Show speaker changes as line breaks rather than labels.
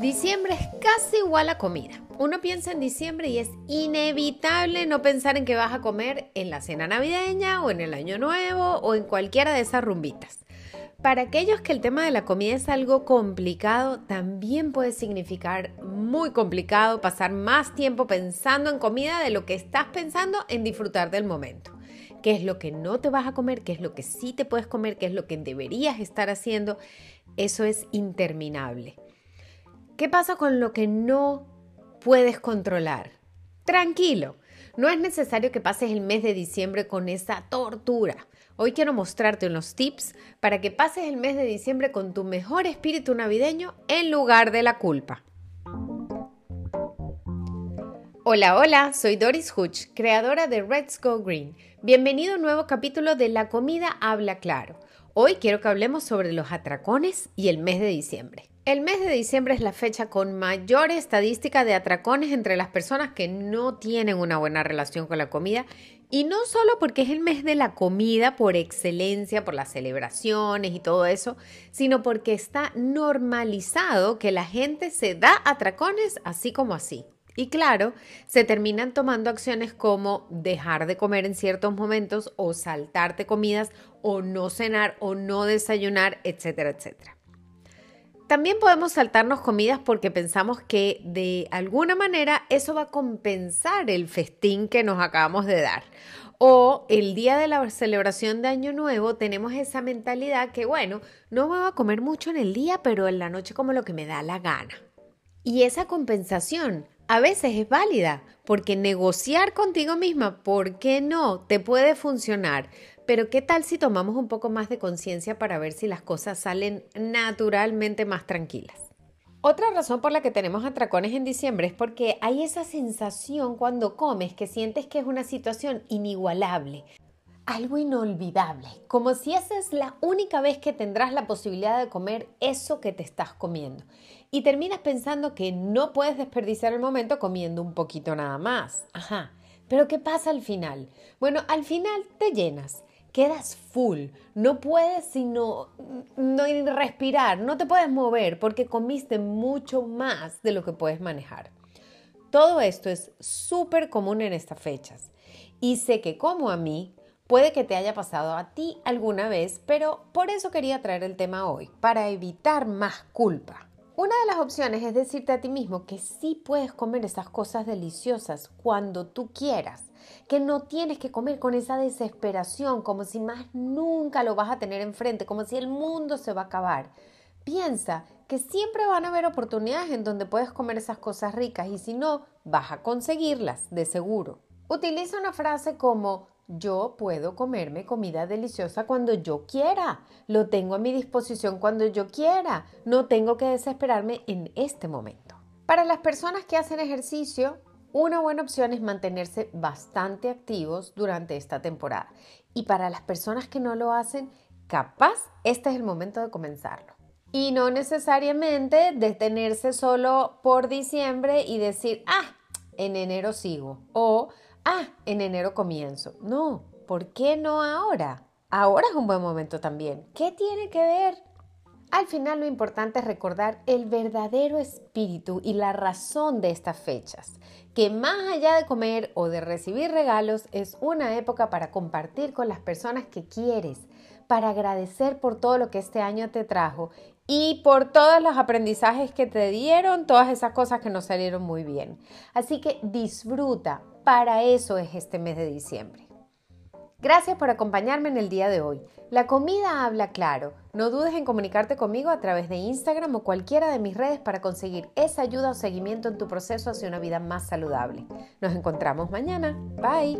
Diciembre es casi igual a comida. Uno piensa en diciembre y es inevitable no pensar en que vas a comer en la cena navideña o en el año nuevo o en cualquiera de esas rumbitas. Para aquellos que el tema de la comida es algo complicado, también puede significar muy complicado pasar más tiempo pensando en comida de lo que estás pensando en disfrutar del momento. ¿Qué es lo que no te vas a comer? ¿Qué es lo que sí te puedes comer? ¿Qué es lo que deberías estar haciendo? Eso es interminable. ¿Qué pasa con lo que no puedes controlar? Tranquilo, no es necesario que pases el mes de diciembre con esa tortura. Hoy quiero mostrarte unos tips para que pases el mes de diciembre con tu mejor espíritu navideño en lugar de la culpa. Hola, hola, soy Doris Hutch, creadora de Let's Go Green. Bienvenido a un nuevo capítulo de La comida habla claro. Hoy quiero que hablemos sobre los atracones y el mes de diciembre. El mes de diciembre es la fecha con mayor estadística de atracones entre las personas que no tienen una buena relación con la comida y no solo porque es el mes de la comida por excelencia, por las celebraciones y todo eso, sino porque está normalizado que la gente se da atracones así como así. Y claro, se terminan tomando acciones como dejar de comer en ciertos momentos o saltarte comidas o no cenar o no desayunar, etcétera, etcétera. También podemos saltarnos comidas porque pensamos que de alguna manera eso va a compensar el festín que nos acabamos de dar. O el día de la celebración de Año Nuevo tenemos esa mentalidad que, bueno, no me voy a comer mucho en el día, pero en la noche como lo que me da la gana. Y esa compensación a veces es válida, porque negociar contigo misma, ¿por qué no? Te puede funcionar. Pero ¿qué tal si tomamos un poco más de conciencia para ver si las cosas salen naturalmente más tranquilas? Otra razón por la que tenemos atracones en diciembre es porque hay esa sensación cuando comes que sientes que es una situación inigualable, algo inolvidable, como si esa es la única vez que tendrás la posibilidad de comer eso que te estás comiendo. Y terminas pensando que no puedes desperdiciar el momento comiendo un poquito nada más. Ajá. Pero ¿qué pasa al final? Bueno, al final te llenas quedas full, no puedes sino no respirar, no te puedes mover porque comiste mucho más de lo que puedes manejar. Todo esto es súper común en estas fechas y sé que como a mí, puede que te haya pasado a ti alguna vez, pero por eso quería traer el tema hoy, para evitar más culpa. Una de las opciones es decirte a ti mismo que sí puedes comer esas cosas deliciosas cuando tú quieras, que no tienes que comer con esa desesperación, como si más nunca lo vas a tener enfrente, como si el mundo se va a acabar. Piensa que siempre van a haber oportunidades en donde puedes comer esas cosas ricas y si no, vas a conseguirlas, de seguro. Utiliza una frase como yo puedo comerme comida deliciosa cuando yo quiera. Lo tengo a mi disposición cuando yo quiera. No tengo que desesperarme en este momento. Para las personas que hacen ejercicio, una buena opción es mantenerse bastante activos durante esta temporada. Y para las personas que no lo hacen, capaz este es el momento de comenzarlo. Y no necesariamente detenerse solo por diciembre y decir, ah, en enero sigo. O ah, en enero comienzo. No, ¿por qué no ahora? Ahora es un buen momento también. ¿Qué tiene que ver? Al final lo importante es recordar el verdadero espíritu y la razón de estas fechas, que más allá de comer o de recibir regalos es una época para compartir con las personas que quieres, para agradecer por todo lo que este año te trajo y por todos los aprendizajes que te dieron, todas esas cosas que nos salieron muy bien. Así que disfruta, para eso es este mes de diciembre. Gracias por acompañarme en el día de hoy. La comida habla claro. No dudes en comunicarte conmigo a través de Instagram o cualquiera de mis redes para conseguir esa ayuda o seguimiento en tu proceso hacia una vida más saludable. Nos encontramos mañana. Bye.